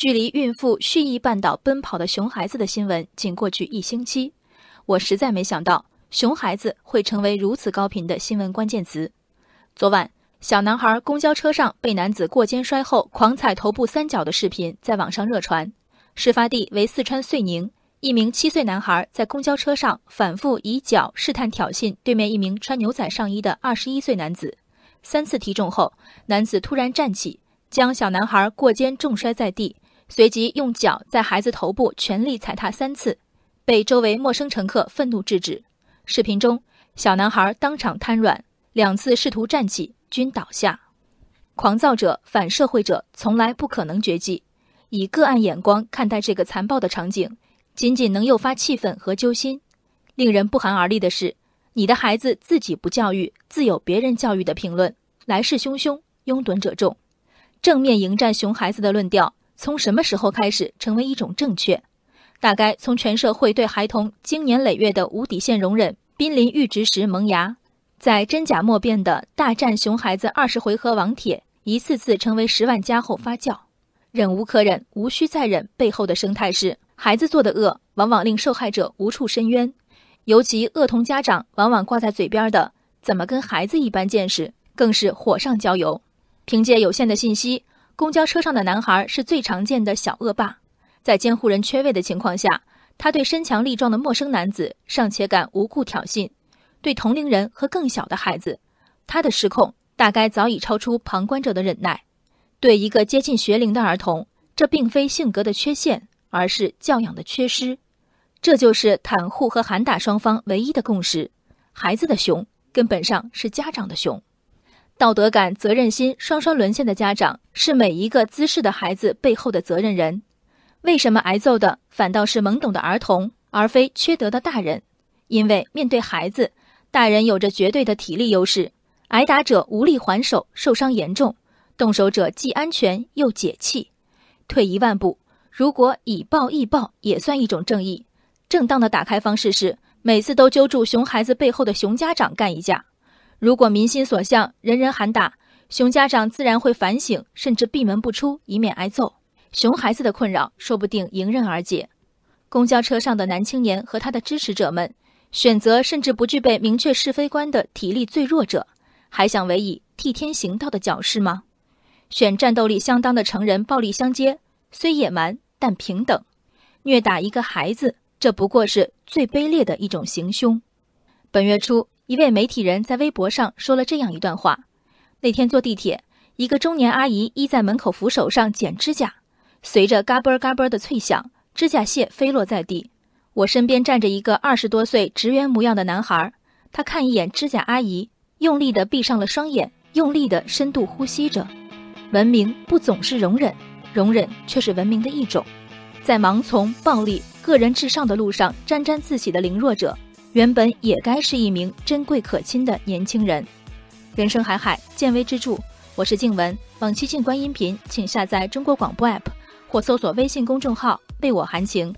距离孕妇蓄意绊倒奔跑的熊孩子的新闻仅过去一星期，我实在没想到熊孩子会成为如此高频的新闻关键词。昨晚，小男孩公交车上被男子过肩摔后狂踩头部三角的视频在网上热传。事发地为四川遂宁，一名七岁男孩在公交车上反复以脚试探挑衅对面一名穿牛仔上衣的二十一岁男子。三次踢中后，男子突然站起，将小男孩过肩重摔在地，随即用脚在孩子头部全力踩踏三次，被周围陌生乘客愤怒制止。视频中，小男孩当场瘫软，两次试图站起均倒下。狂躁者、反社会者从来不可能绝迹。以个案眼光看待这个残暴的场景，仅仅能诱发气愤和揪心。令人不寒而栗的是。你的孩子自己不教育，自有别人教育的评论，来势汹汹，拥趸者众。正面迎战熊孩子的论调，从什么时候开始成为一种正确？大概从全社会对孩童经年累月的无底线容忍濒临阈值时萌芽，在真假莫辨的大战熊孩子二十回合网帖一次次成为十万加后发酵。忍无可忍，无需再忍背后的生态是：孩子做的恶，往往令受害者无处申冤。尤其恶童家长往往挂在嘴边的“怎么跟孩子一般见识”，更是火上浇油。凭借有限的信息，公交车上的男孩是最常见的小恶霸。在监护人缺位的情况下，他对身强力壮的陌生男子尚且敢无故挑衅；对同龄人和更小的孩子，他的失控大概早已超出旁观者的忍耐。对一个接近学龄的儿童，这并非性格的缺陷，而是教养的缺失。这就是袒护和喊打双方唯一的共识：孩子的熊根本上是家长的熊。道德感、责任心双双沦陷的家长，是每一个滋事的孩子背后的责任人。为什么挨揍的反倒是懵懂的儿童，而非缺德的大人？因为面对孩子，大人有着绝对的体力优势，挨打者无力还手，受伤严重；动手者既安全又解气。退一万步，如果以暴易暴，也算一种正义。正当的打开方式是每次都揪住熊孩子背后的熊家长干一架。如果民心所向，人人喊打，熊家长自然会反省，甚至闭门不出，以免挨揍。熊孩子的困扰说不定迎刃而解。公交车上的男青年和他的支持者们，选择甚至不具备明确是非观的体力最弱者，还想委以替天行道的矫饰吗？选战斗力相当的成人暴力相接，虽野蛮但平等。虐打一个孩子。这不过是最卑劣的一种行凶。本月初，一位媒体人在微博上说了这样一段话：那天坐地铁，一个中年阿姨依在门口扶手上剪指甲，随着嘎嘣嘎嘣的脆响，指甲屑飞落在地。我身边站着一个二十多岁职员模样的男孩，他看一眼指甲阿姨，用力地闭上了双眼，用力地深度呼吸着。文明不总是容忍，容忍却是文明的一种。在盲从暴力。个人至上的路上沾沾自喜的凌弱者，原本也该是一名珍贵可亲的年轻人。人生海海，见微知著。我是静文，往期静观音频，请下载中国广播 app 或搜索微信公众号“为我含情”。